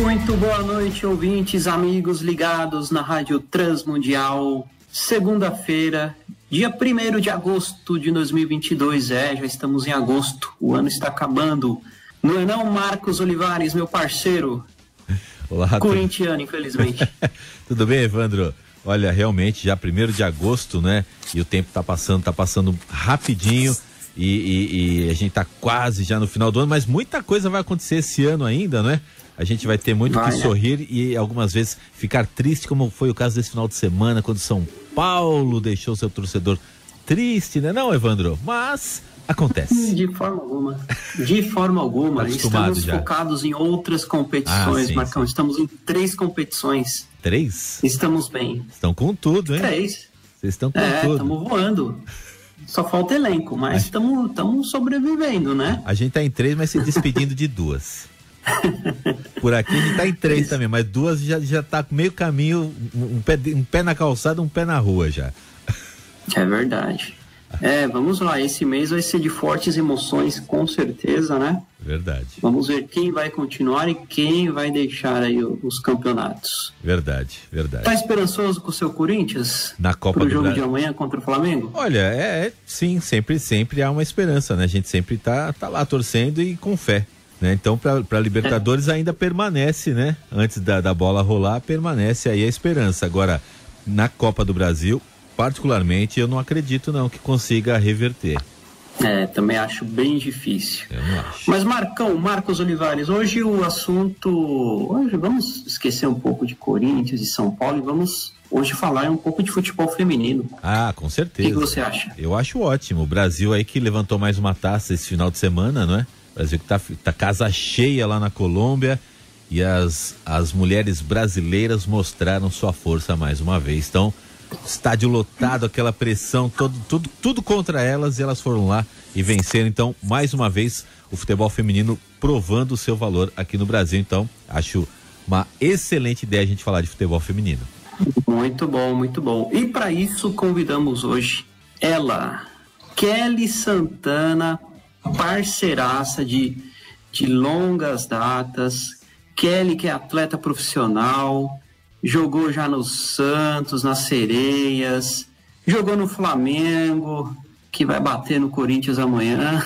Muito boa noite, ouvintes, amigos ligados na Rádio Transmundial. Segunda-feira, dia 1 de agosto de 2022. É, já estamos em agosto, o ano está acabando. Não é não, Marcos Olivares, meu parceiro? Olá, Corintiano, tudo... infelizmente. tudo bem, Evandro? Olha, realmente, já 1 de agosto, né? E o tempo está passando, está passando rapidinho. E, e, e, a gente está quase já no final do ano, mas muita coisa vai acontecer esse ano ainda, né? A gente vai ter muito vai, que né? sorrir e algumas vezes ficar triste, como foi o caso desse final de semana, quando São Paulo deixou seu torcedor triste, né, não, Evandro? Mas acontece. De forma alguma. De forma alguma. Estamos já. focados em outras competições, ah, sim, Marcão. Sim. Estamos em três competições. Três? Estamos bem. Estão com tudo, hein? Três. Vocês estão com é, tudo. Estamos voando. Só falta elenco, mas estamos sobrevivendo, né? A gente tá em três, mas se despedindo de duas. Por aqui a gente tá em três também, mas duas já, já tá meio caminho, um pé, um pé na calçada, um pé na rua já. É verdade. É, vamos lá, esse mês vai ser de fortes emoções, com certeza, né? Verdade. Vamos ver quem vai continuar e quem vai deixar aí os campeonatos. Verdade, verdade. Tá esperançoso com o seu Corinthians? Na Copa pro do jogo de amanhã contra o Flamengo? Olha, é, é, sim, sempre, sempre há uma esperança, né? A gente sempre tá, tá lá torcendo e com fé. Né? Então, para Libertadores é. ainda permanece, né? Antes da, da bola rolar, permanece aí a esperança. Agora, na Copa do Brasil, particularmente, eu não acredito não que consiga reverter. É, também acho bem difícil. Eu não acho. Mas Marcão, Marcos Olivares, hoje o assunto, hoje vamos esquecer um pouco de Corinthians e São Paulo e vamos hoje falar um pouco de futebol feminino. Ah, com certeza. O que você acha? Eu acho ótimo. O Brasil aí que levantou mais uma taça esse final de semana, não é? O Brasil que tá, tá casa cheia lá na Colômbia e as, as mulheres brasileiras mostraram sua força mais uma vez. Então, estádio lotado, aquela pressão, todo, tudo, tudo contra elas e elas foram lá e venceram. Então, mais uma vez, o futebol feminino provando o seu valor aqui no Brasil. Então, acho uma excelente ideia a gente falar de futebol feminino. Muito bom, muito bom. E para isso, convidamos hoje ela, Kelly Santana, parceiraça de, de longas datas. Kelly, que é atleta profissional, jogou já no Santos, nas Sereias, jogou no Flamengo, que vai bater no Corinthians amanhã.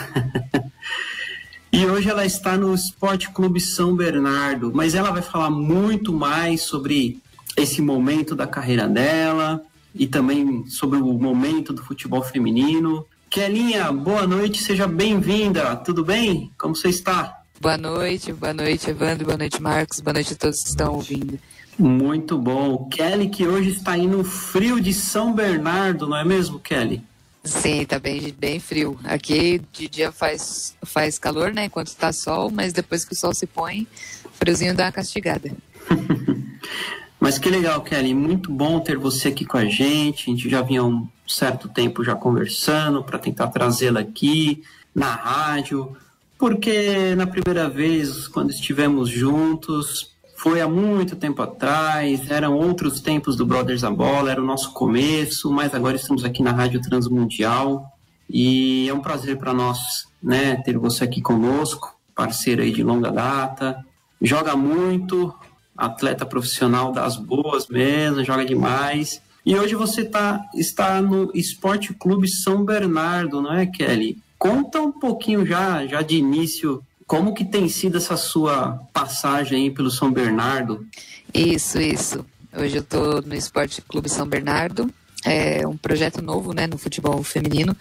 e hoje ela está no Esporte Clube São Bernardo, mas ela vai falar muito mais sobre esse momento da carreira dela e também sobre o momento do futebol feminino. Kelinha, boa noite, seja bem-vinda. Tudo bem? Como você está? Boa noite, boa noite, Evandro, boa noite, Marcos, boa noite a todos que estão ouvindo. Muito bom. Kelly, que hoje está aí no frio de São Bernardo, não é mesmo, Kelly? Sim, tá bem, bem frio. Aqui de dia faz, faz calor, né? Enquanto está sol, mas depois que o sol se põe, friozinho dá uma castigada. mas que legal, Kelly. Muito bom ter você aqui com a gente. A gente já vinha um certo tempo já conversando para tentar trazê-la aqui na rádio, porque na primeira vez, quando estivemos juntos, foi há muito tempo atrás, eram outros tempos do Brothers a Bola, era o nosso começo, mas agora estamos aqui na Rádio Transmundial e é um prazer para nós né, ter você aqui conosco, parceiro aí de longa data, joga muito, atleta profissional das boas mesmo, joga demais. E hoje você tá, está no Esporte Clube São Bernardo, não é, Kelly? Conta um pouquinho já, já de início como que tem sido essa sua passagem aí pelo São Bernardo? Isso, isso. Hoje eu estou no Esporte Clube São Bernardo. É um projeto novo, né, no futebol feminino.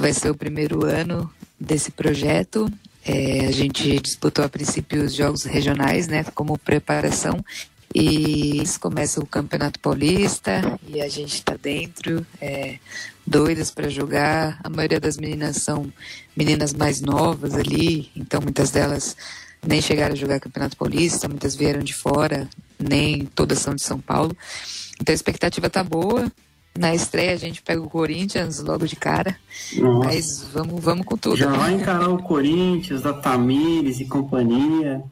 Vai ser o primeiro ano desse projeto. É, a gente disputou a princípio os jogos regionais, né, como preparação. E começa o Campeonato Paulista e a gente está dentro. É, doidas para jogar. A maioria das meninas são meninas mais novas ali, então muitas delas nem chegaram a jogar Campeonato Paulista, muitas vieram de fora, nem todas são de São Paulo. Então a expectativa tá boa. Na estreia a gente pega o Corinthians logo de cara. Nossa. Mas vamos, vamos com tudo. Já vai encarar o Corinthians, da Tamires e companhia.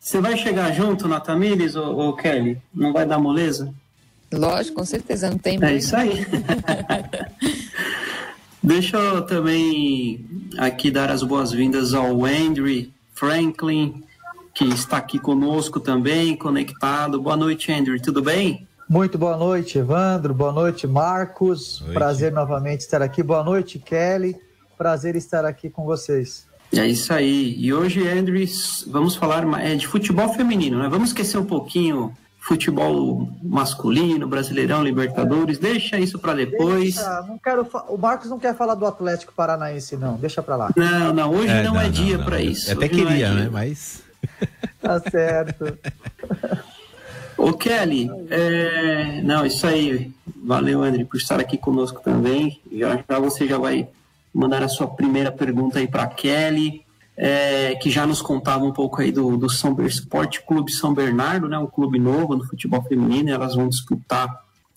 Você vai chegar junto na Tamires, ou, ou Kelly? Não vai dar moleza? Lógico, com certeza, não tem É isso aí. Deixa eu também aqui dar as boas-vindas ao Andrew Franklin, que está aqui conosco também, conectado. Boa noite, Andrew, tudo bem? Muito boa noite, Evandro. Boa noite, Marcos. Noite. Prazer novamente estar aqui. Boa noite, Kelly. Prazer estar aqui com vocês. É isso aí. E hoje, Andrew, vamos falar é, de futebol feminino, né? Vamos esquecer um pouquinho futebol masculino, Brasileirão, Libertadores. Deixa isso para depois. Deixa, não quero. O Marcos não quer falar do Atlético Paranaense, não. Deixa para lá. Não, não. Hoje é, não, não, é dia para isso. Eu até hoje queria, é né? Mas. Tá certo. Ô Kelly, é... não, isso aí. Valeu, André, por estar aqui conosco também. Já, já você já vai mandar a sua primeira pergunta aí para Kelly, é, que já nos contava um pouco aí do, do São Esporte Clube São Bernardo, né, um clube novo no futebol feminino. Elas vão disputar,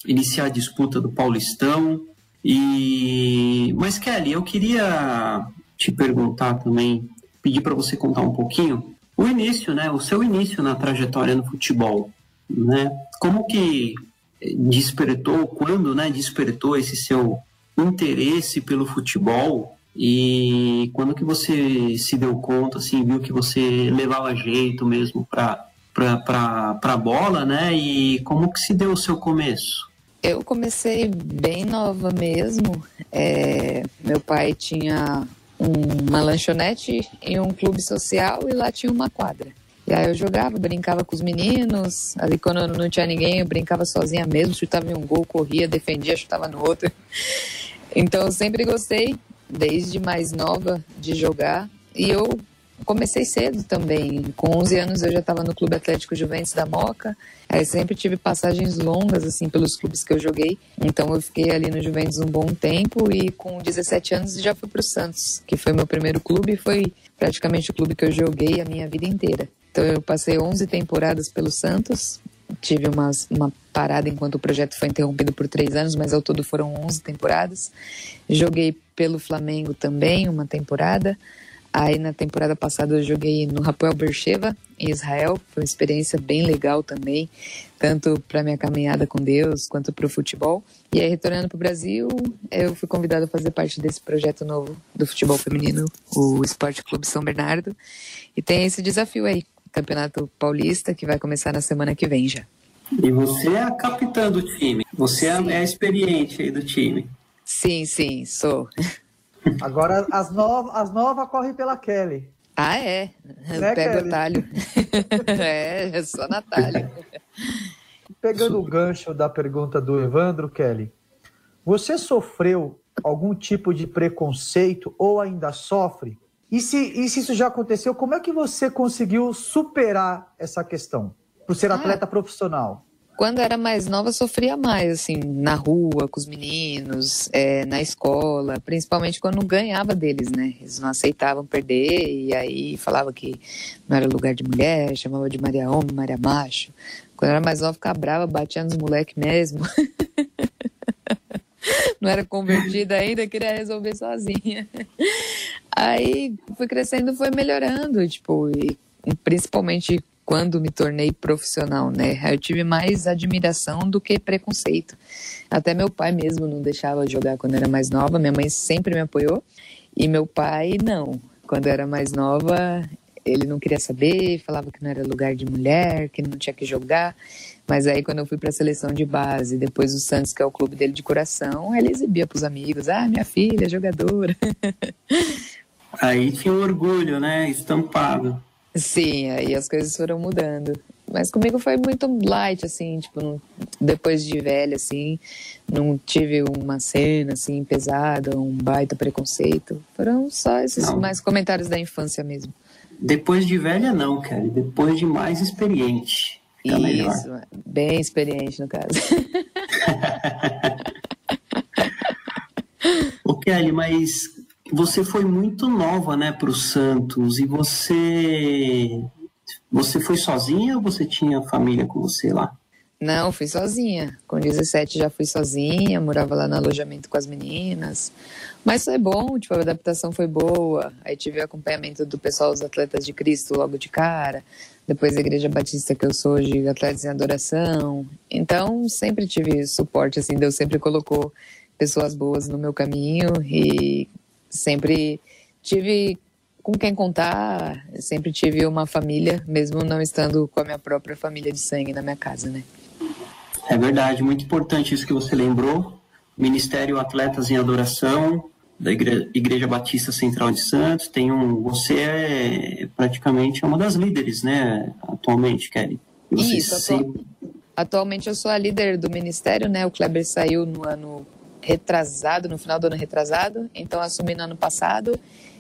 iniciar a disputa do Paulistão. E mas Kelly, eu queria te perguntar também, pedir para você contar um pouquinho o início, né, o seu início na trajetória no futebol né? Como que despertou, quando, né, despertou esse seu interesse pelo futebol e quando que você se deu conta, assim, viu que você levava jeito mesmo para para a bola, né? E como que se deu o seu começo? Eu comecei bem nova mesmo. É, meu pai tinha uma lanchonete em um clube social e lá tinha uma quadra. E aí eu jogava, brincava com os meninos. Ali quando não tinha ninguém, eu brincava sozinha mesmo, chutava em um gol, corria, defendia, chutava no outro. Então eu sempre gostei, desde mais nova, de jogar. E eu comecei cedo também. Com 11 anos eu já estava no Clube Atlético Juventus da Moca. Aí sempre tive passagens longas assim pelos clubes que eu joguei. Então eu fiquei ali no Juventus um bom tempo e com 17 anos já fui para o Santos, que foi meu primeiro clube e foi praticamente o clube que eu joguei a minha vida inteira. Então eu passei 11 temporadas pelo Santos, tive uma, uma parada enquanto o projeto foi interrompido por três anos, mas ao todo foram 11 temporadas. Joguei pelo Flamengo também uma temporada. Aí na temporada passada eu joguei no Rafael Bercheva, em Israel. Foi uma experiência bem legal também, tanto para minha caminhada com Deus quanto para o futebol. E aí retornando para o Brasil, eu fui convidado a fazer parte desse projeto novo do futebol feminino, o Esporte Clube São Bernardo. E tem esse desafio aí, Campeonato Paulista, que vai começar na semana que vem já. E você é a capitã do time. Você sim. é a experiente aí do time. Sim, sim, sou. Agora as novas as nova correm pela Kelly. Ah, é? Né, Pega o talho. é, é só Natália. Pegando o gancho da pergunta do Evandro, Kelly, você sofreu algum tipo de preconceito ou ainda sofre e se, e se isso já aconteceu, como é que você conseguiu superar essa questão? Por ser ah, atleta profissional? Quando era mais nova, sofria mais, assim, na rua, com os meninos, é, na escola, principalmente quando ganhava deles, né? Eles não aceitavam perder e aí falava que não era lugar de mulher, chamava de Maria Homem, Maria Macho. Quando era mais nova, ficava brava, batia nos moleques mesmo. não era convertida ainda, queria resolver sozinha. Aí fui crescendo, foi melhorando, tipo, e principalmente quando me tornei profissional, né? Eu tive mais admiração do que preconceito. Até meu pai mesmo não deixava jogar quando era mais nova, minha mãe sempre me apoiou e meu pai não. Quando era mais nova, ele não queria saber, falava que não era lugar de mulher, que não tinha que jogar. Mas aí quando eu fui para a seleção de base, depois o Santos, que é o clube dele de coração, ele exibia para os amigos, ah, minha filha, jogadora. Aí tinha um orgulho, né, estampado. Sim, aí as coisas foram mudando. Mas comigo foi muito light, assim, tipo, não, depois de velha, assim, não tive uma cena, assim, pesada, um baita preconceito. Foram só esses não. mais comentários da infância mesmo. Depois de velha, não, cara. Depois de mais experiente. Tá Isso, melhor. bem experiente no caso. Kelly, mas você foi muito nova, né, para o Santos. E você, você foi sozinha ou você tinha família com você lá? Não, fui sozinha. Com 17 já fui sozinha, morava lá no alojamento com as meninas. Mas foi bom, tipo, a adaptação foi boa. Aí tive acompanhamento do pessoal dos Atletas de Cristo logo de cara. Depois a Igreja Batista que eu sou hoje, Atletas em Adoração. Então, sempre tive suporte, assim, Deus sempre colocou pessoas boas no meu caminho e sempre tive com quem contar, sempre tive uma família, mesmo não estando com a minha própria família de sangue na minha casa, né? É verdade, muito importante isso que você lembrou. Ministério Atletas em Adoração, da Igreja, Igreja Batista Central de Santos. Tem um, você é praticamente uma das líderes, né, atualmente, Kelly? Você isso, sempre... atualmente eu sou a líder do ministério, né? O Kleber saiu no ano retrasado, no final do ano retrasado, então assumi no ano passado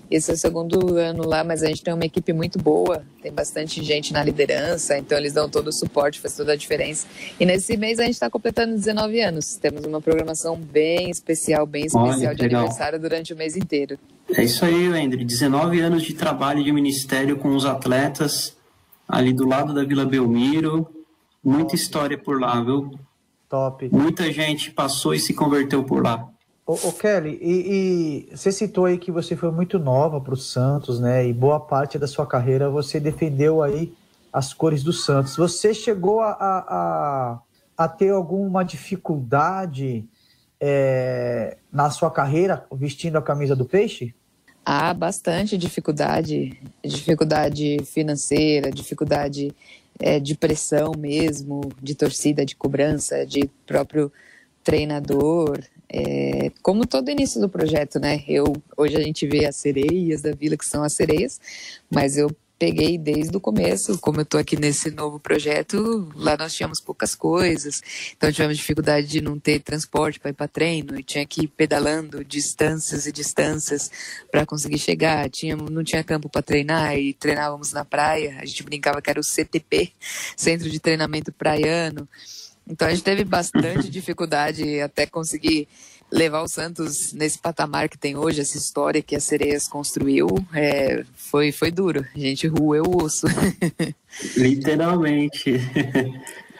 esse é o segundo ano lá, mas a gente tem uma equipe muito boa, tem bastante gente na liderança, então eles dão todo o suporte, faz toda a diferença. E nesse mês a gente está completando 19 anos. Temos uma programação bem especial, bem especial Olha, de legal. aniversário durante o mês inteiro. É isso aí, Wendry. 19 anos de trabalho de ministério com os atletas ali do lado da Vila Belmiro. Muita história por lá, viu? Top. Muita gente passou e se converteu por lá. Ô, ô Kelly, e, e, você citou aí que você foi muito nova para o Santos, né? E boa parte da sua carreira você defendeu aí as cores do Santos. Você chegou a, a, a ter alguma dificuldade é, na sua carreira vestindo a camisa do Peixe? Há bastante dificuldade, dificuldade financeira, dificuldade é, de pressão mesmo, de torcida, de cobrança, de próprio treinador, é, como todo início do projeto, né? Eu, hoje a gente vê as sereias da vila, que são as sereias, mas eu peguei desde o começo, como eu estou aqui nesse novo projeto, lá nós tínhamos poucas coisas, então tivemos dificuldade de não ter transporte para ir para treino, e tinha que ir pedalando distâncias e distâncias para conseguir chegar, tinha, não tinha campo para treinar e treinávamos na praia, a gente brincava que era o CTP, Centro de Treinamento Praiano, então a gente teve bastante dificuldade até conseguir levar o Santos nesse patamar que tem hoje, essa história que a Sereias construiu, é, foi, foi duro. A gente rueu o osso. Literalmente.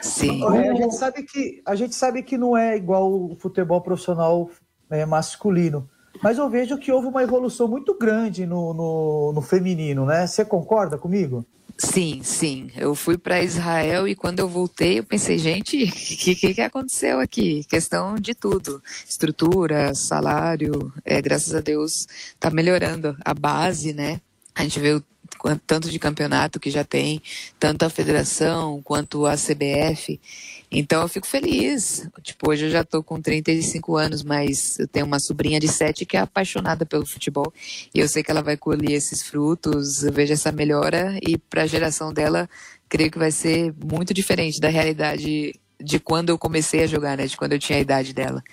Sim. É, a, gente sabe que, a gente sabe que não é igual o futebol profissional é, masculino. Mas eu vejo que houve uma evolução muito grande no, no, no feminino, né? Você concorda comigo? Sim, sim. Eu fui para Israel e quando eu voltei, eu pensei, gente, o que, que, que, aconteceu aqui? Questão de tudo: estrutura, salário. É, graças a Deus está melhorando a base, né? A gente vê o tanto de campeonato que já tem, tanto a federação quanto a CBF. Então eu fico feliz. Tipo, hoje eu já tô com 35 anos, mas eu tenho uma sobrinha de 7 que é apaixonada pelo futebol. E eu sei que ela vai colher esses frutos, eu vejo essa melhora e para a geração dela, creio que vai ser muito diferente da realidade de quando eu comecei a jogar, né, de quando eu tinha a idade dela.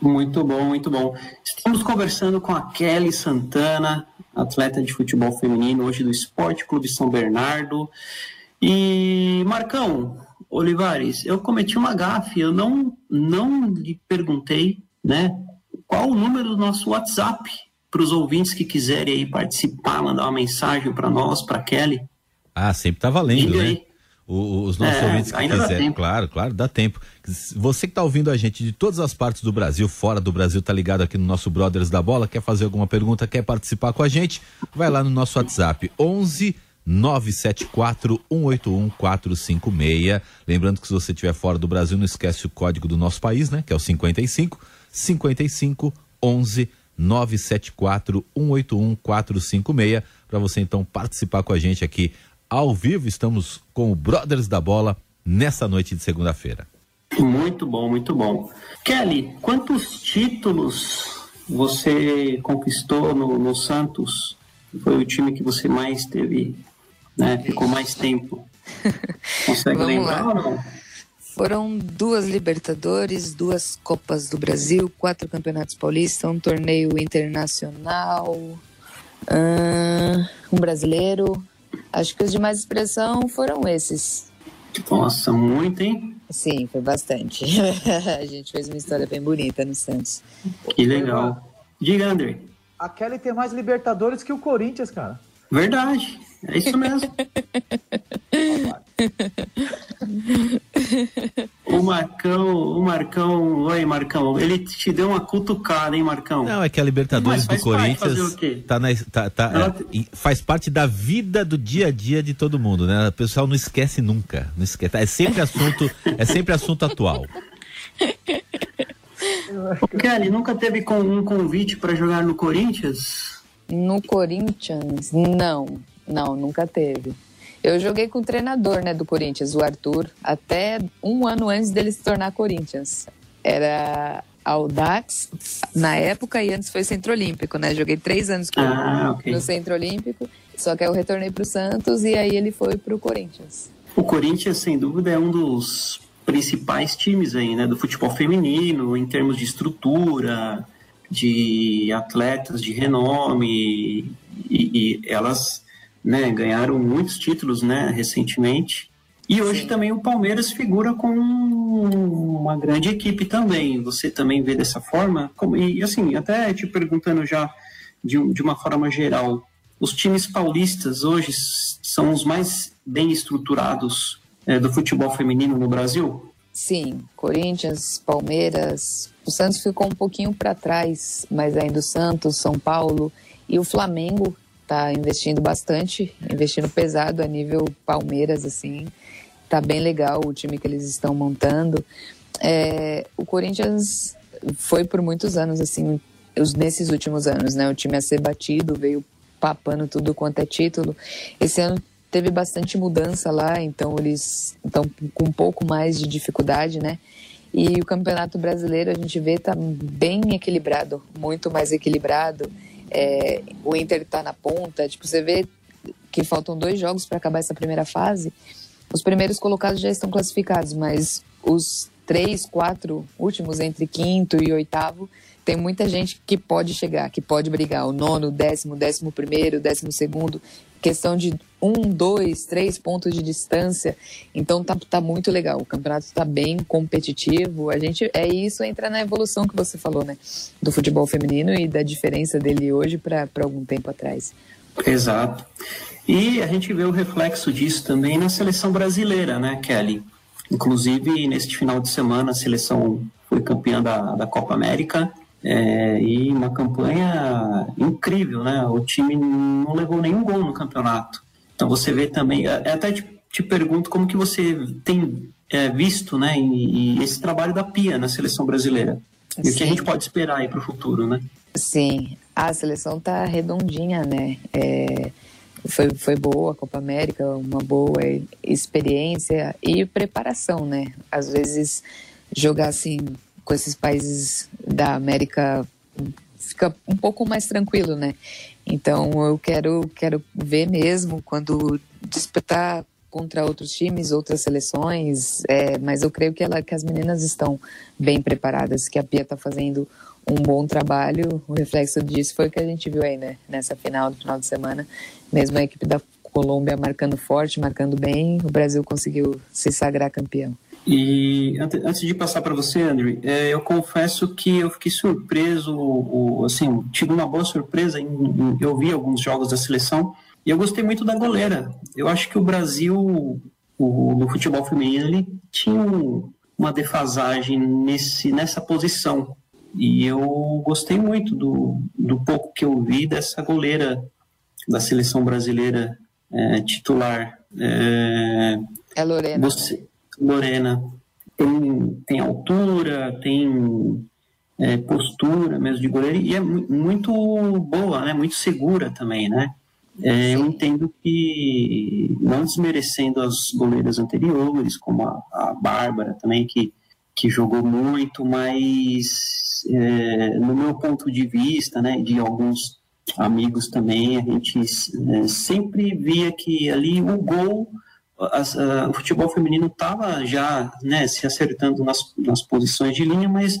Muito bom, muito bom. Estamos conversando com a Kelly Santana, atleta de futebol feminino, hoje do Esporte Clube São Bernardo. E, Marcão, Olivares, eu cometi uma gafe, eu não, não lhe perguntei, né, qual o número do nosso WhatsApp para os ouvintes que quiserem aí participar, mandar uma mensagem para nós, para Kelly. Ah, sempre tá valendo, né? os nossos é, ouvintes que quiserem, claro, claro, dá tempo. Você que está ouvindo a gente de todas as partes do Brasil, fora do Brasil, tá ligado aqui no nosso Brothers da Bola, quer fazer alguma pergunta, quer participar com a gente, vai lá no nosso WhatsApp 11 974 181 456. Lembrando que se você estiver fora do Brasil, não esquece o código do nosso país, né? Que é o 55 55 11 974 181 456 para você então participar com a gente aqui ao vivo. Estamos com o Brothers da Bola nessa noite de segunda-feira. Muito bom, muito bom. Kelly, quantos títulos você conquistou no, no Santos? Foi o time que você mais teve, né? Ficou mais tempo. Consegue Vamos lembrar lá. ou não? Foram duas Libertadores, duas Copas do Brasil, quatro Campeonatos Paulistas, um torneio internacional, um brasileiro, Acho que os de mais expressão foram esses. Nossa, muito, hein? Sim, foi bastante. a gente fez uma história bem bonita no Santos. Que legal. Diga, André. A Kelly tem mais Libertadores que o Corinthians, cara. Verdade. É isso mesmo. o Marcão, o Marcão, oi Marcão, ele te deu uma cutucada, hein, Marcão? Não, é que a Libertadores do Corinthians tá na, tá, tá, Ela... é, faz parte da vida do dia a dia de todo mundo, né? O pessoal não esquece nunca, não esquece. É sempre assunto, é sempre assunto atual. O Kelly, nunca teve um convite para jogar no Corinthians? No Corinthians, não. Não, nunca teve. Eu joguei com o treinador né, do Corinthians, o Arthur, até um ano antes dele se tornar Corinthians. Era Audax na época e antes foi Centro Olímpico, né? Joguei três anos com ah, okay. no Centro Olímpico, só que eu retornei para o Santos e aí ele foi para o Corinthians. O Corinthians, sem dúvida, é um dos principais times aí, né, do futebol feminino, em termos de estrutura, de atletas de renome, e, e elas né, ganharam muitos títulos né, recentemente. E hoje Sim. também o Palmeiras figura com uma grande equipe também. Você também vê dessa forma? Como, e assim, até te perguntando já de, de uma forma geral, os times paulistas hoje são os mais bem estruturados é, do futebol feminino no Brasil? Sim, Corinthians, Palmeiras, o Santos ficou um pouquinho para trás, mas ainda o Santos, São Paulo e o Flamengo tá investindo bastante, investindo pesado a nível Palmeiras, assim. Tá bem legal o time que eles estão montando. É, o Corinthians foi por muitos anos, assim, os, nesses últimos anos, né? O time a ser batido, veio papando tudo quanto é título. Esse ano teve bastante mudança lá, então eles estão com um pouco mais de dificuldade, né? E o Campeonato Brasileiro a gente vê tá bem equilibrado, muito mais equilibrado é, o Inter está na ponta. Tipo, você vê que faltam dois jogos para acabar essa primeira fase. Os primeiros colocados já estão classificados, mas os três, quatro últimos, entre quinto e oitavo, tem muita gente que pode chegar, que pode brigar. O nono, décimo, décimo primeiro, décimo segundo questão de um, dois, três pontos de distância. Então tá, tá muito legal. O campeonato está bem competitivo. A gente é isso entra na evolução que você falou, né, do futebol feminino e da diferença dele hoje para algum tempo atrás. Exato. E a gente vê o reflexo disso também na seleção brasileira, né, Kelly? Inclusive, neste final de semana, a seleção foi campeã da, da Copa América é, e uma campanha incrível, né? O time não levou nenhum gol no campeonato. Então você vê também, é, até te, te pergunto como que você tem é, visto, né, e, e esse trabalho da Pia na seleção brasileira. E o que a gente pode esperar aí para o futuro, né? Sim, a seleção tá redondinha, né? É, foi, foi boa a Copa América, uma boa experiência e preparação, né? Às vezes jogar assim com esses países da América fica um pouco mais tranquilo, né? Então eu quero quero ver mesmo quando disputar contra outros times, outras seleções, é, mas eu creio que, ela, que as meninas estão bem preparadas, que a Pia está fazendo um bom trabalho. O reflexo disso foi o que a gente viu aí, né? Nessa final do final de semana, mesmo a equipe da Colômbia marcando forte, marcando bem, o Brasil conseguiu se sagrar campeão. E antes de passar para você, Andrew, é, eu confesso que eu fiquei surpreso, assim, tive uma boa surpresa eu vi alguns jogos da seleção e eu gostei muito da goleira. Eu acho que o Brasil, o, no futebol feminino, ele tinha uma defasagem nesse, nessa posição. E eu gostei muito do, do pouco que eu vi dessa goleira da seleção brasileira é, titular. É, é Lorena. Você, Lorena tem, tem altura, tem é, postura mesmo de goleiro e é muito boa, né? Muito segura também, né? É, eu entendo que, não desmerecendo as goleiras anteriores, como a, a Bárbara também, que, que jogou muito, mas é, no meu ponto de vista, né, de alguns amigos também, a gente é, sempre via que ali o gol as, uh, o futebol feminino estava já né, se acertando nas, nas posições de linha, mas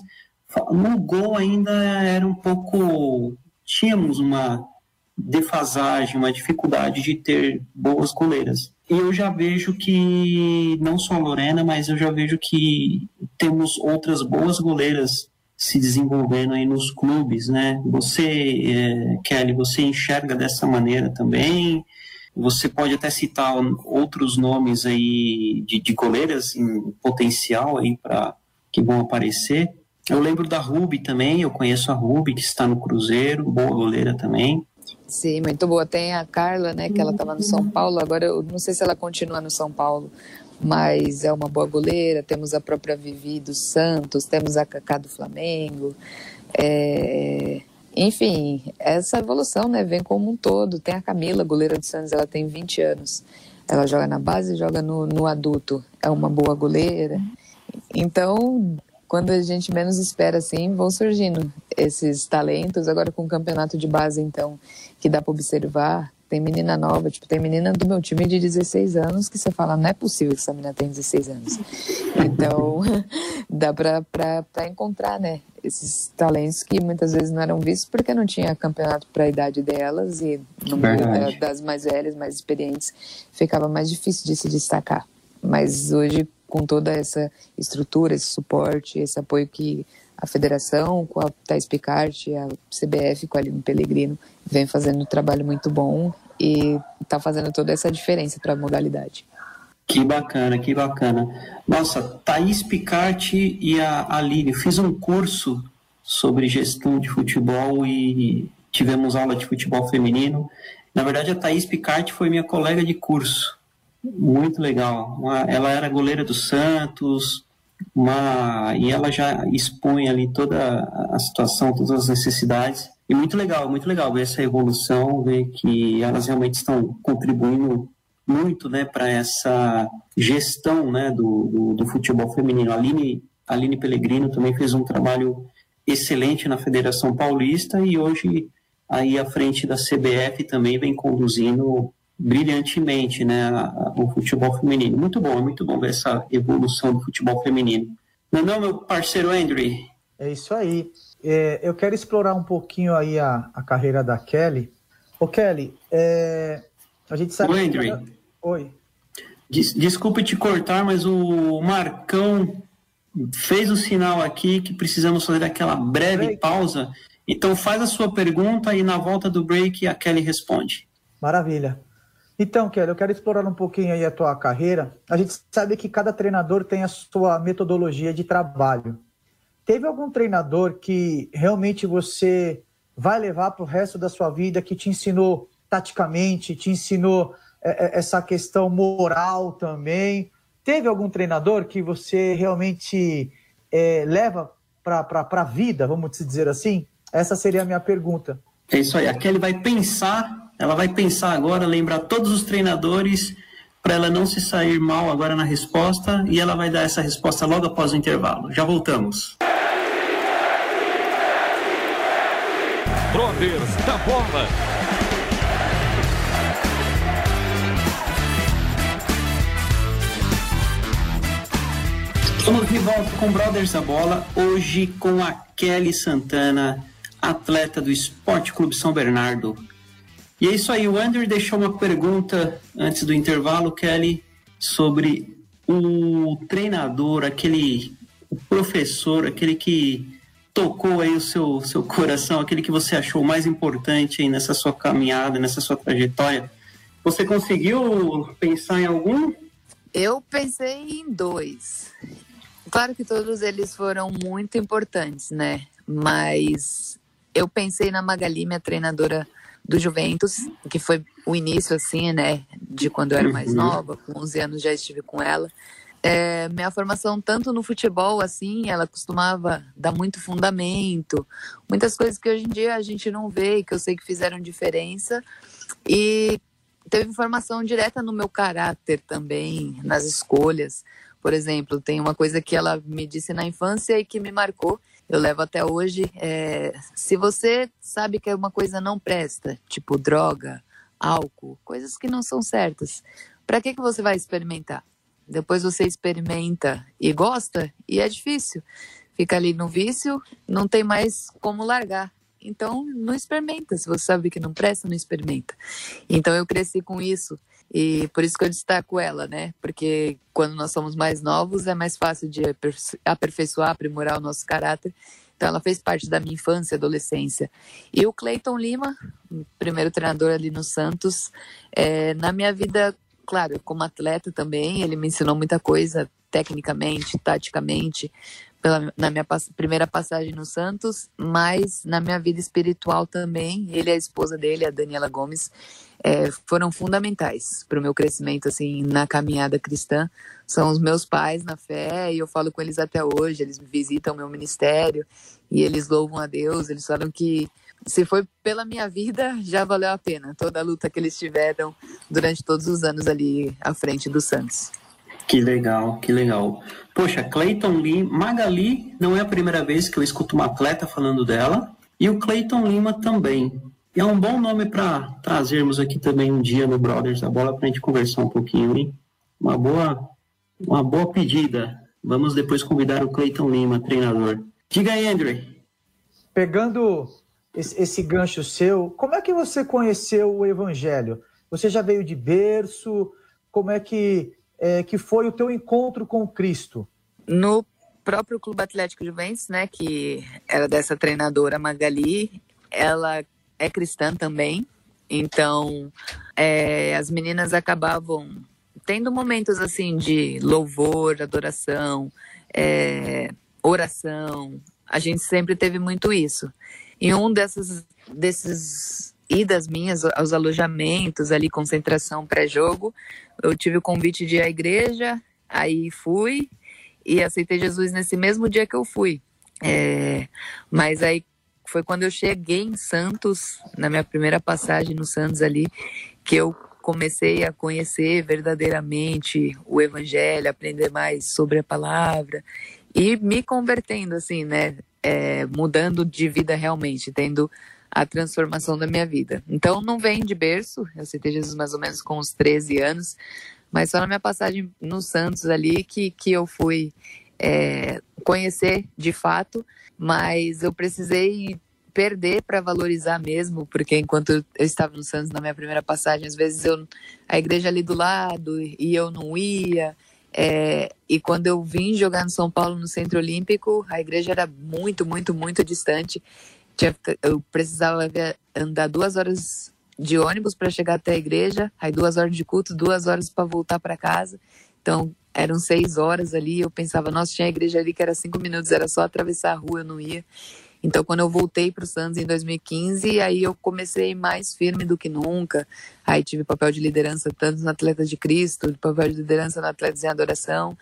no gol ainda era um pouco. Tínhamos uma defasagem, uma dificuldade de ter boas goleiras. E eu já vejo que, não só a Lorena, mas eu já vejo que temos outras boas goleiras se desenvolvendo aí nos clubes, né? Você, é, Kelly, você enxerga dessa maneira também? Você pode até citar outros nomes aí de, de goleiras em potencial aí para que vão aparecer. Eu lembro da Ruby também, eu conheço a Ruby que está no Cruzeiro, boa goleira também. Sim, muito boa. Tem a Carla, né, que ela estava no São Paulo, agora eu não sei se ela continua no São Paulo, mas é uma boa goleira. Temos a própria Vivi do Santos, temos a Cacá do Flamengo. É... Enfim, essa evolução né, vem como um todo. Tem a Camila, goleira do Santos, ela tem 20 anos. Ela joga na base joga no, no adulto. É uma boa goleira. Então, quando a gente menos espera, assim, vão surgindo esses talentos. Agora com o campeonato de base, então, que dá para observar, tem menina nova, tipo, tem menina do meu time de 16 anos que você fala, não é possível que essa menina tem 16 anos. Então, dá para encontrar, né, esses talentos que muitas vezes não eram vistos porque não tinha campeonato para a idade delas e no meio das mais velhas, mais experientes, ficava mais difícil de se destacar. Mas hoje, com toda essa estrutura, esse suporte, esse apoio que a federação, com a Thais Picard, a CBF, com a Aline Pellegrino, vem fazendo um trabalho muito bom e está fazendo toda essa diferença para a modalidade. Que bacana, que bacana. Nossa, Thaís Picarte e a Aline, fiz um curso sobre gestão de futebol e tivemos aula de futebol feminino. Na verdade, a Thaís Picarte foi minha colega de curso. Muito legal. ela era goleira do Santos, uma, e ela já expõe ali toda a situação, todas as necessidades. E muito legal, muito legal ver essa evolução, ver que elas realmente estão contribuindo muito né, para essa gestão né, do, do, do, futebol feminino. A Aline, Aline Pellegrino também fez um trabalho excelente na Federação Paulista e hoje aí à frente da CBF também vem conduzindo brilhantemente né, o futebol feminino. Muito bom, é muito bom ver essa evolução do futebol feminino. Não, não meu parceiro Andrew? É isso aí. É, eu quero explorar um pouquinho aí a, a carreira da Kelly. Ô, Kelly, é, a gente sabe. Oi. Que... Oi. Des, desculpe te cortar, mas o Marcão fez o sinal aqui que precisamos fazer aquela breve break. pausa. Então faz a sua pergunta e na volta do break a Kelly responde. Maravilha. Então, Kelly, eu quero explorar um pouquinho aí a tua carreira. A gente sabe que cada treinador tem a sua metodologia de trabalho. Teve algum treinador que realmente você vai levar para o resto da sua vida, que te ensinou taticamente, te ensinou é, é, essa questão moral também? Teve algum treinador que você realmente é, leva para a vida, vamos dizer assim? Essa seria a minha pergunta. É isso aí. A Kelly vai pensar, ela vai pensar agora, lembrar todos os treinadores para ela não se sair mal agora na resposta e ela vai dar essa resposta logo após o intervalo. Já voltamos. Brothers da Bola. Estamos de volta com Brothers da Bola, hoje com a Kelly Santana, atleta do Esporte Clube São Bernardo. E é isso aí, o Andrew deixou uma pergunta antes do intervalo, Kelly, sobre o treinador, aquele professor, aquele que tocou aí o seu, seu coração, aquele que você achou mais importante aí nessa sua caminhada, nessa sua trajetória? Você conseguiu pensar em algum? Eu pensei em dois. Claro que todos eles foram muito importantes, né? Mas eu pensei na Magali, minha treinadora do Juventus, que foi o início, assim, né? De quando eu era mais uhum. nova, com 11 anos já estive com ela é, minha formação tanto no futebol assim ela costumava dar muito fundamento. Muitas coisas que hoje em dia a gente não vê e que eu sei que fizeram diferença. E teve formação direta no meu caráter também nas escolhas. Por exemplo tem uma coisa que ela me disse na infância e que me marcou. Eu levo até hoje é, se você sabe que uma coisa não presta tipo droga álcool coisas que não são certas para que que você vai experimentar depois você experimenta e gosta, e é difícil. Fica ali no vício, não tem mais como largar. Então, não experimenta. Se você sabe que não presta, não experimenta. Então, eu cresci com isso. E por isso que eu destaco ela, né? Porque quando nós somos mais novos, é mais fácil de aperfeiçoar, aprimorar o nosso caráter. Então, ela fez parte da minha infância, adolescência. E o Cleiton Lima, primeiro treinador ali no Santos, é, na minha vida, claro, como atleta também, ele me ensinou muita coisa tecnicamente, taticamente, pela, na minha pass primeira passagem no Santos, mas na minha vida espiritual também. Ele e a esposa dele, a Daniela Gomes, é, foram fundamentais para o meu crescimento assim na caminhada cristã. São os meus pais na fé e eu falo com eles até hoje. Eles visitam meu ministério e eles louvam a Deus. Eles falam que se foi pela minha vida, já valeu a pena toda a luta que eles tiveram durante todos os anos ali à frente do Santos. Que legal, que legal. Poxa, Clayton Lee, Magali, não é a primeira vez que eu escuto uma atleta falando dela, e o Clayton Lima também. E é um bom nome para trazermos aqui também um dia no Brothers da Bola para a gente conversar um pouquinho, hein? Uma boa, uma boa pedida. Vamos depois convidar o Clayton Lima, treinador. Diga aí, Andrew. Pegando esse, esse gancho seu, como é que você conheceu o Evangelho? Você já veio de berço? Como é que é, que foi o teu encontro com Cristo? No próprio Clube Atlético Juventus, né, que era dessa treinadora Magali, ela é cristã também, então é, as meninas acabavam tendo momentos assim de louvor, adoração, é, oração. A gente sempre teve muito isso. E um dessas, desses idas minhas aos alojamentos, ali, concentração pré-jogo, eu tive o convite de ir à igreja, aí fui e aceitei Jesus nesse mesmo dia que eu fui. É, mas aí foi quando eu cheguei em Santos, na minha primeira passagem no Santos ali, que eu comecei a conhecer verdadeiramente o Evangelho, aprender mais sobre a palavra e me convertendo, assim, né? É, mudando de vida realmente, tendo a transformação da minha vida. Então não vem de berço, eu aceitei Jesus mais ou menos com uns 13 anos, mas só na minha passagem no Santos ali que, que eu fui é, conhecer de fato, mas eu precisei perder para valorizar mesmo, porque enquanto eu estava no Santos na minha primeira passagem, às vezes eu a igreja ali do lado e eu não ia. É, e quando eu vim jogar no São Paulo no Centro Olímpico, a igreja era muito, muito, muito distante tinha, eu precisava andar duas horas de ônibus para chegar até a igreja, aí duas horas de culto, duas horas para voltar para casa. Então eram seis horas ali. Eu pensava, nossa, tinha a igreja ali que era cinco minutos, era só atravessar a rua, eu não ia. Então, quando eu voltei para o Santos em 2015, aí eu comecei mais firme do que nunca. Aí tive papel de liderança tanto no Atletas de Cristo, papel de liderança no Atletas em Adoração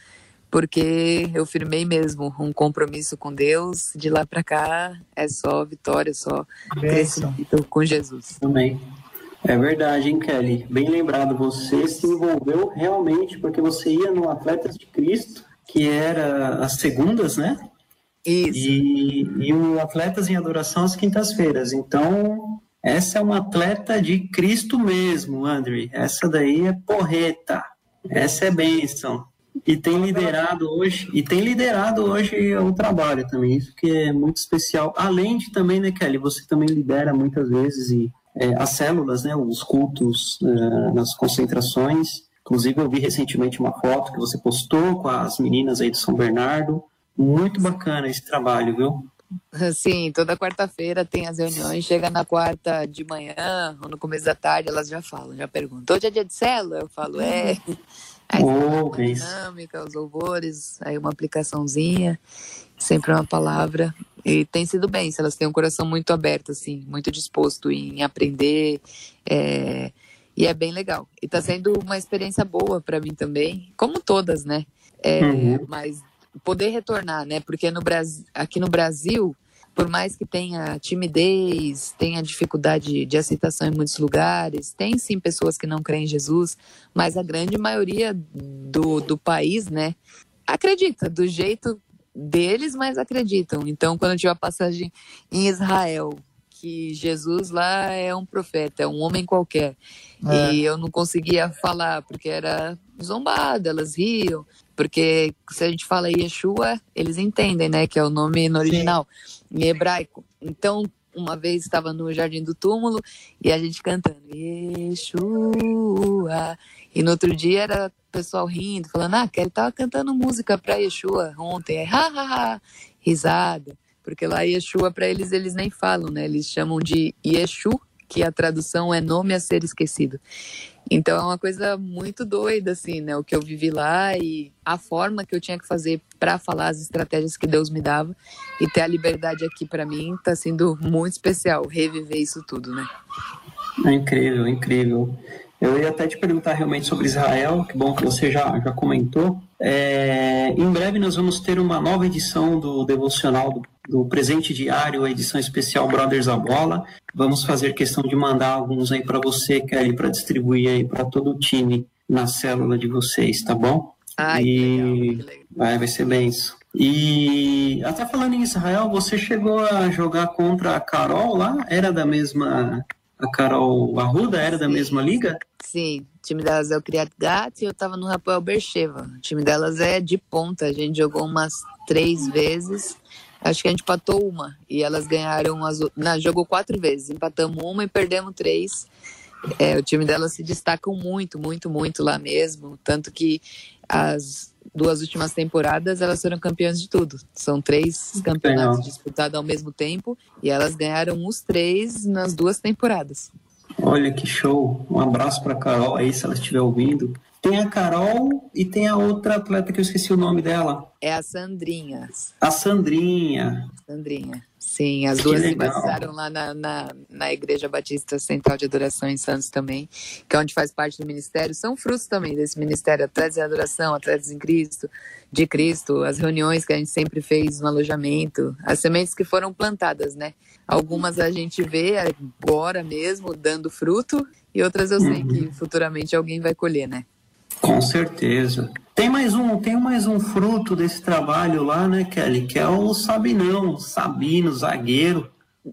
porque eu firmei mesmo um compromisso com Deus. De lá para cá é só vitória, só crescimento com Jesus. Também. É verdade, hein, Kelly? Bem lembrado, você se envolveu realmente porque você ia no Atletas de Cristo, que era as segundas, né? Isso. E, e o Atletas em Adoração às quintas-feiras. Então, essa é uma atleta de Cristo mesmo, André. Essa daí é porreta. Essa é bênção. E tem liderado hoje, e tem liderado hoje o trabalho também, isso que é muito especial. Além de também, né, Kelly, você também lidera muitas vezes e é, as células, né, os cultos é, nas concentrações. Inclusive, eu vi recentemente uma foto que você postou com as meninas aí do São Bernardo. Muito bacana esse trabalho, viu? Sim, toda quarta-feira tem as reuniões. Chega na quarta de manhã ou no começo da tarde, elas já falam, já perguntam: hoje é dia de célula? Eu falo: é. Aí oh, uma dinâmica, os louvores, aí uma aplicaçãozinha, sempre uma palavra. E tem sido bem, se elas têm um coração muito aberto, assim, muito disposto em aprender. É, e é bem legal. E tá sendo uma experiência boa para mim também, como todas, né? É, uhum. Mas poder retornar, né? Porque no Brasil, aqui no Brasil, por mais que tenha timidez, tenha dificuldade de aceitação em muitos lugares, tem sim pessoas que não creem em Jesus, mas a grande maioria do, do país, né, acredita do jeito deles, mas acreditam. Então, quando eu tive a passagem em Israel, que Jesus lá é um profeta, é um homem qualquer. É. E eu não conseguia falar porque era zombada, elas riam. Porque se a gente fala Yeshua, eles entendem, né? Que é o nome no original, Sim. em hebraico. Então, uma vez estava no Jardim do Túmulo e a gente cantando Yeshua. E no outro dia era o pessoal rindo, falando, ah, que ele tava cantando música para Yeshua ontem. Aí, ha, ha, ha, risada. porque lá Yeshua para eles eles nem falam, né? Eles chamam de Yeshu, que a tradução é nome a ser esquecido. Então é uma coisa muito doida, assim, né? O que eu vivi lá e a forma que eu tinha que fazer para falar as estratégias que Deus me dava e ter a liberdade aqui para mim está sendo muito especial, reviver isso tudo, né? É incrível, incrível. Eu ia até te perguntar realmente sobre Israel, que bom que você já, já comentou. É, em breve nós vamos ter uma nova edição do devocional do, do, presente diário, a edição especial Brothers a Bola. Vamos fazer questão de mandar alguns aí para você, Kelly, para distribuir aí para todo o time na célula de vocês, tá bom? Ai, e... que legal, que legal. Vai, vai ser benção. E até falando em Israel, você chegou a jogar contra a Carol lá? Era da mesma a Carol Arruda era da mesma liga? Sim, o time delas é o Criat Gat e eu tava no Rafael Bercheva. O time delas é de ponta, a gente jogou umas três vezes. Acho que a gente empatou uma e elas ganharam as. Não, jogou quatro vezes. Empatamos uma e perdemos três. É, o time delas se destacam muito, muito, muito lá mesmo. Tanto que as duas últimas temporadas elas foram campeãs de tudo. São três campeonatos Legal. disputados ao mesmo tempo e elas ganharam os três nas duas temporadas. Olha que show! Um abraço para Carol aí, se ela estiver ouvindo. Tem a Carol e tem a outra atleta que eu esqueci o nome dela. É a Sandrinha. A Sandrinha. Sandrinha. Sim, as duas se batizaram lá na, na, na, Igreja Batista Central de Adoração em Santos também, que é onde faz parte do ministério. São frutos também desse ministério, Atletas em Adoração, Atletas em Cristo, de Cristo, as reuniões que a gente sempre fez no alojamento, as sementes que foram plantadas, né? Algumas a gente vê agora mesmo dando fruto e outras eu sei que uhum. futuramente alguém vai colher, né? Com certeza. Tem mais um, tem mais um fruto desse trabalho lá, né, Kelly? Que é o Sabinão, Sabino, zagueiro.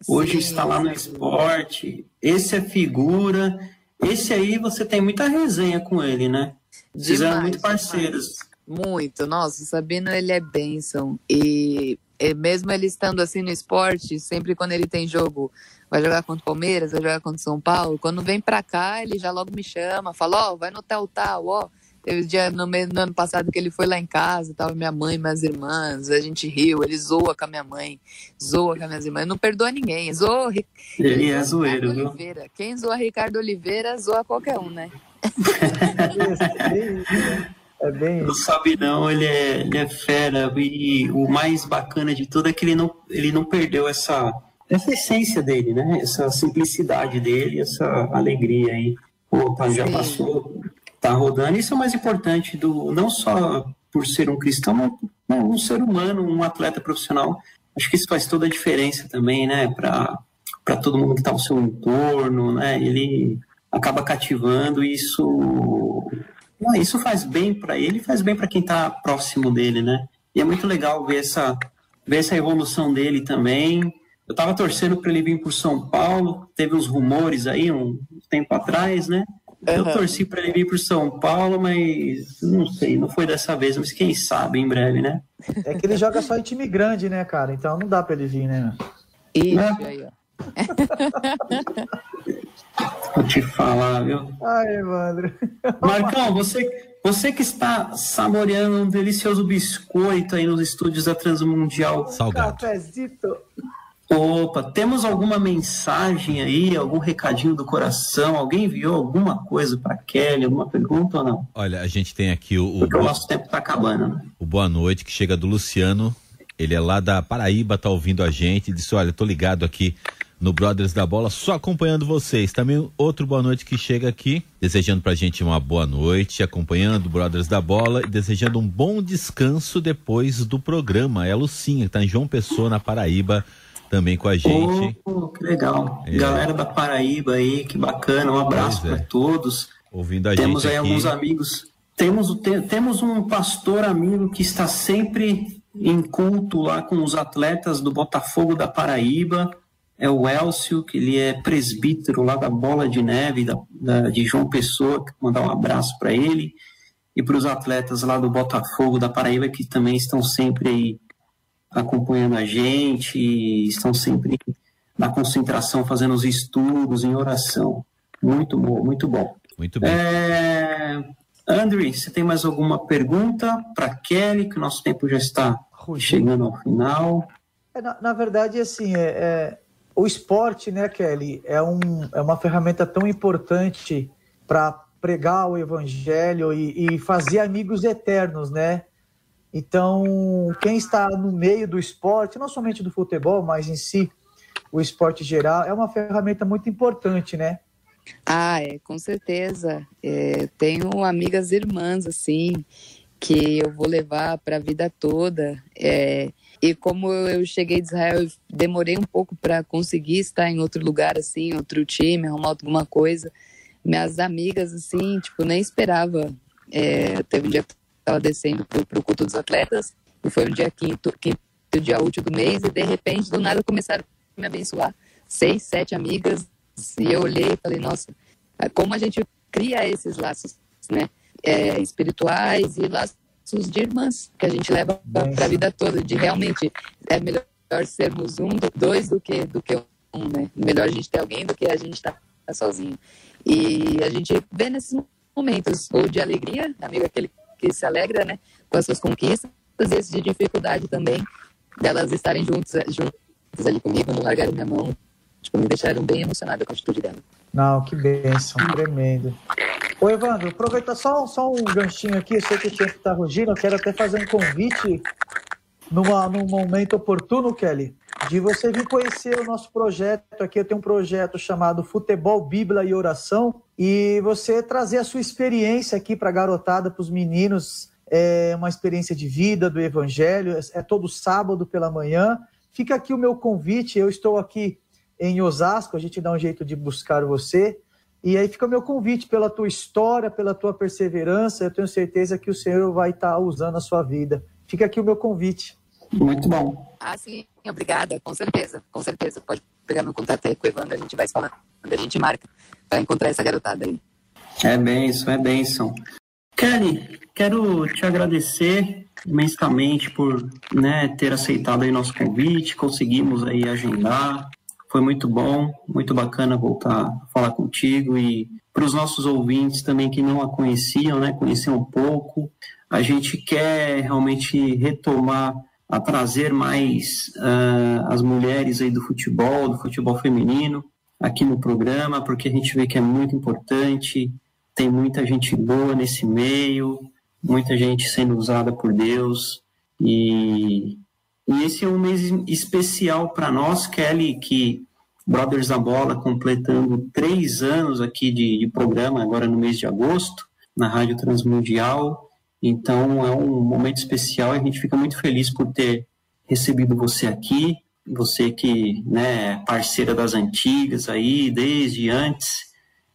Hoje Sim, está lá no esporte. Esse é figura. Esse aí você tem muita resenha com ele, né? Vocês eram muito parceiros. Demais. Muito. Nossa, o Sabino, ele é bênção. E, e mesmo ele estando assim no esporte, sempre quando ele tem jogo vai jogar contra o Palmeiras, vai jogar contra o São Paulo. Quando vem pra cá, ele já logo me chama, fala, ó, oh, vai no tal tal, ó. Teve dia no, meio, no ano passado que ele foi lá em casa, tava minha mãe e minhas irmãs, a gente riu, ele zoa com a minha mãe, zoa com as minhas irmãs, não perdoa ninguém, zoa... Ele é zoeiro, viu? Oliveira. Quem zoa Ricardo Oliveira, zoa qualquer um, né? É bem Não sabe não, ele é, ele é fera e o mais bacana de tudo é que ele não, ele não perdeu essa, essa essência dele, né? Essa simplicidade dele, essa alegria aí. Opa, já Sim. passou tá rodando. Isso é o mais importante do não só por ser um cristão, mas um ser humano, um atleta profissional. Acho que isso faz toda a diferença também, né? Para para todo mundo que está ao seu entorno, né? Ele acaba cativando isso. Isso faz bem para ele, faz bem para quem está próximo dele, né? E é muito legal ver essa ver essa evolução dele também. Eu estava torcendo para ele vir por São Paulo. Teve uns rumores aí um tempo atrás, né? Eu uhum. torci para ele vir para São Paulo, mas não sei, não foi dessa vez, mas quem sabe em breve, né? É que ele joga só em time grande, né, cara? Então não dá para ele vir, né? Isso é. aí, ó. Vou te falar, viu? Ai, Evandro. Marcão, você, você que está saboreando um delicioso biscoito aí nos estúdios da Transmundial. Salgado. Cafezito. Opa, temos alguma mensagem aí, algum recadinho do coração? Alguém enviou alguma coisa para Kelly, alguma pergunta ou não? Olha, a gente tem aqui o. o Porque boa... o nosso tempo está acabando, né? O boa noite que chega do Luciano. Ele é lá da Paraíba, tá ouvindo a gente. Disse: Olha, tô ligado aqui no Brothers da Bola, só acompanhando vocês. Também outro boa noite que chega aqui, desejando pra gente uma boa noite, acompanhando o Brothers da Bola e desejando um bom descanso depois do programa. É a Lucinha, que tá em João Pessoa, na Paraíba também com a gente. Oh, que legal. É. Galera da Paraíba aí, que bacana. Um abraço é. para todos. Ouvindo a temos gente. Temos aí alguns amigos. Temos, te, temos um pastor amigo que está sempre em culto lá com os atletas do Botafogo da Paraíba. É o Elcio, que ele é presbítero lá da Bola de Neve, da, da de João Pessoa. Mandar um abraço para ele. E para os atletas lá do Botafogo da Paraíba, que também estão sempre aí acompanhando a gente, estão sempre na concentração, fazendo os estudos, em oração. Muito bom, muito bom. Muito bem. É... André, você tem mais alguma pergunta para Kelly, que o nosso tempo já está chegando ao final? É, na, na, verdade, assim, é, é, o esporte, né, Kelly, é, um, é uma ferramenta tão importante para pregar o evangelho e, e fazer amigos eternos, né? Então, quem está no meio do esporte, não somente do futebol, mas em si, o esporte geral, é uma ferramenta muito importante, né? Ah, é, com certeza. É, tenho amigas irmãs, assim, que eu vou levar para a vida toda. É, e como eu cheguei de Israel, eu demorei um pouco para conseguir estar em outro lugar, assim, outro time, arrumar alguma coisa. Minhas amigas, assim, tipo, nem esperava. É, teve um dia que estava descendo para o culto dos atletas, e foi o dia quinto, quinto dia útil do mês, e de repente, do nada, começaram a me abençoar. Seis, sete amigas, e eu olhei e falei, nossa, como a gente cria esses laços, né? É, espirituais e laços de irmãs que a gente leva para a vida toda, de realmente é melhor sermos um, dois do que do que um, né? Melhor a gente ter alguém do que a gente estar tá sozinho. E a gente vê nesses momentos ou de alegria, amigo aquele que se alegra, né, com as suas conquistas, às vezes de dificuldade também, delas estarem juntos, juntos ali comigo, não largarem minha mão, tipo, me deixaram bem emocionada com a atitude dela. Não, que bênção, tremendo. Ô Evandro, aproveita só, só um ganchinho aqui, eu sei que o tempo está rugindo, eu quero até fazer um convite numa, num momento oportuno, Kelly, de você vir conhecer o nosso projeto aqui. Eu tenho um projeto chamado Futebol, Bíblia e Oração, e você trazer a sua experiência aqui para a garotada, para os meninos, é uma experiência de vida, do Evangelho, é todo sábado pela manhã. Fica aqui o meu convite, eu estou aqui em Osasco, a gente dá um jeito de buscar você. E aí fica o meu convite pela tua história, pela tua perseverança. Eu tenho certeza que o Senhor vai estar usando a sua vida. Fica aqui o meu convite. Muito bom. Ah, sim, obrigada, com certeza, com certeza. Pode pegar meu contato aí com o Evandro, a gente vai se falar. A gente marca para encontrar essa garotada aí. É bênção, é bênção. Kelly, quero te agradecer imensamente por né, ter aceitado aí nosso convite, conseguimos aí agendar, foi muito bom, muito bacana voltar a falar contigo e para os nossos ouvintes também que não a conheciam, né, conhecer um pouco. A gente quer realmente retomar a trazer mais uh, as mulheres aí do futebol, do futebol feminino, aqui no programa, porque a gente vê que é muito importante, tem muita gente boa nesse meio, muita gente sendo usada por Deus, e e esse é um mês especial para nós, Kelly, que Brothers da Bola completando três anos aqui de, de, programa, agora no mês de agosto, na Rádio Transmundial. Então é um momento especial e a gente fica muito feliz por ter recebido você aqui, você que né, é parceira das antigas aí, desde antes,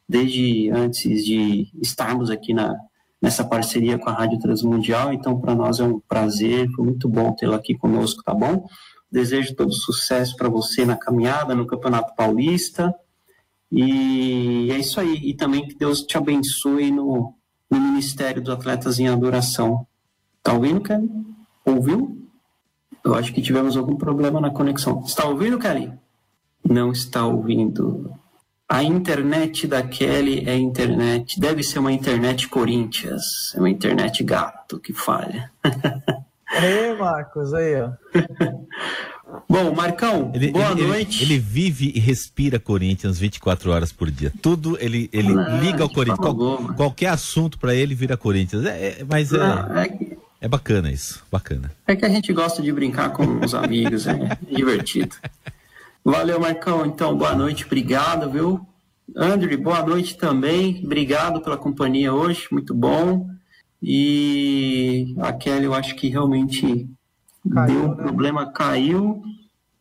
desde antes de estarmos aqui na, nessa parceria com a Rádio Transmundial. Então, para nós é um prazer, foi muito bom tê-lo aqui conosco, tá bom? Desejo todo sucesso para você na caminhada, no Campeonato Paulista. E é isso aí. E também que Deus te abençoe no, no Ministério dos Atletas em Adoração. Tá ouvindo, Kelly? Ouviu? Eu acho que tivemos algum problema na conexão. Está ouvindo, Kelly? Não está ouvindo. A internet da Kelly é internet, deve ser uma internet Corinthians, é uma internet gato que falha. Aí, Marcos, aí, ó. Bom, Marcão, ele, boa ele, noite. Ele, ele, vive e respira Corinthians 24 horas por dia. Tudo ele, ele Não, liga ao Corinthians. Qual, qualquer assunto para ele vira Corinthians. É, é mas é, Não, é, que... é bacana isso, bacana. É que a gente gosta de brincar com os amigos, é divertido. Valeu, Marcão. Então, boa noite, obrigado, viu? André, boa noite também. Obrigado pela companhia hoje, muito bom. E a Kelly, eu acho que realmente caiu, deu um né? problema, caiu.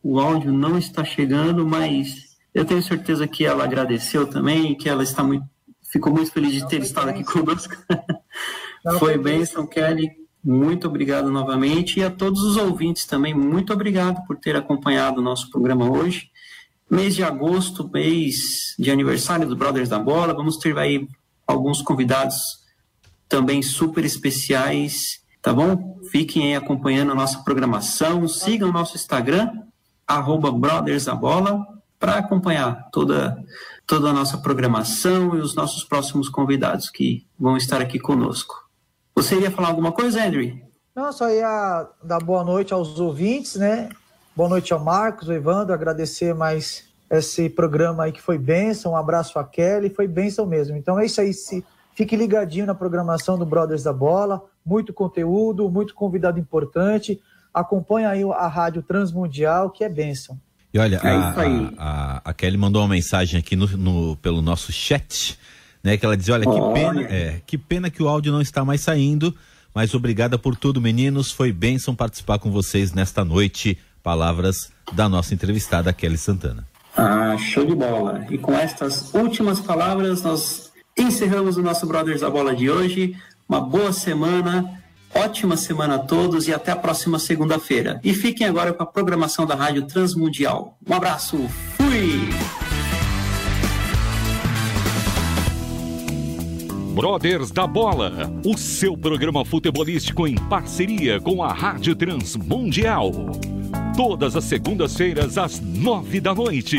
O áudio não está chegando, mas eu tenho certeza que ela agradeceu também, que ela está muito, ficou muito feliz de ter estado aqui conosco. Foi bênção, Kelly. Muito obrigado novamente. E a todos os ouvintes também, muito obrigado por ter acompanhado o nosso programa hoje. Mês de agosto, mês de aniversário do Brothers da Bola. Vamos ter aí alguns convidados também super especiais, tá bom? Fiquem aí acompanhando a nossa programação. Sigam o nosso Instagram, arroba para acompanhar toda, toda a nossa programação e os nossos próximos convidados que vão estar aqui conosco. Você iria falar alguma coisa, Andrew? Não, só ia dar boa noite aos ouvintes, né? Boa noite ao Marcos, ao Evandro, agradecer mais esse programa aí que foi bênção, um abraço a Kelly, foi bênção mesmo. Então é isso aí, se, fique ligadinho na programação do Brothers da Bola, muito conteúdo, muito convidado importante, acompanha aí a Rádio Transmundial, que é bênção. E olha, é a, a, a, Kelly mandou uma mensagem aqui no, no, pelo nosso chat, né? Que ela dizia, olha, que pena, é, que pena que o áudio não está mais saindo, mas obrigada por tudo, meninos. Foi bênção participar com vocês nesta noite. Palavras da nossa entrevistada, Kelly Santana. Ah, show de bola. E com estas últimas palavras, nós encerramos o nosso Brothers da Bola de hoje. Uma boa semana Ótima semana a todos e até a próxima segunda-feira. E fiquem agora com a programação da Rádio Transmundial. Um abraço, fui! Brothers da Bola, o seu programa futebolístico em parceria com a Rádio Transmundial. Todas as segundas-feiras às nove da noite.